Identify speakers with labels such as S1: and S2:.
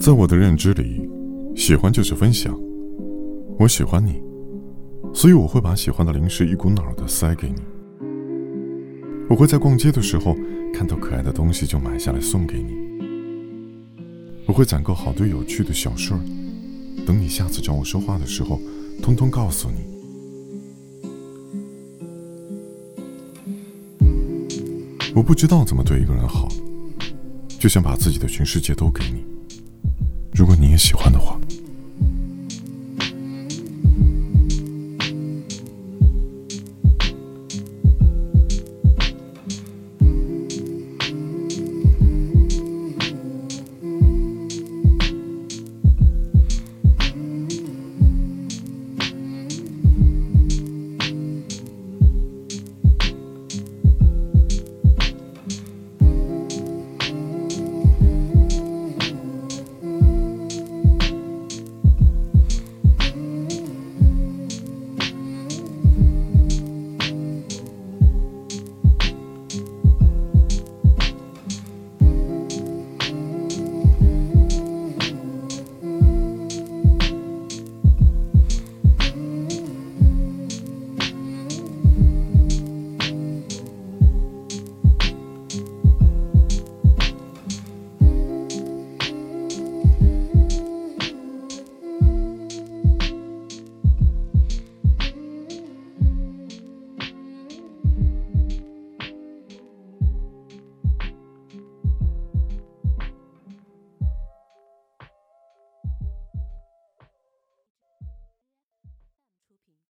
S1: 在我的认知里，喜欢就是分享。我喜欢你，所以我会把喜欢的零食一股脑的塞给你。我会在逛街的时候看到可爱的东西就买下来送给你。我会攒够好多有趣的小事儿，等你下次找我说话的时候，通通告诉你。我不知道怎么对一个人好，就想把自己的全世界都给你。如果你也喜欢的话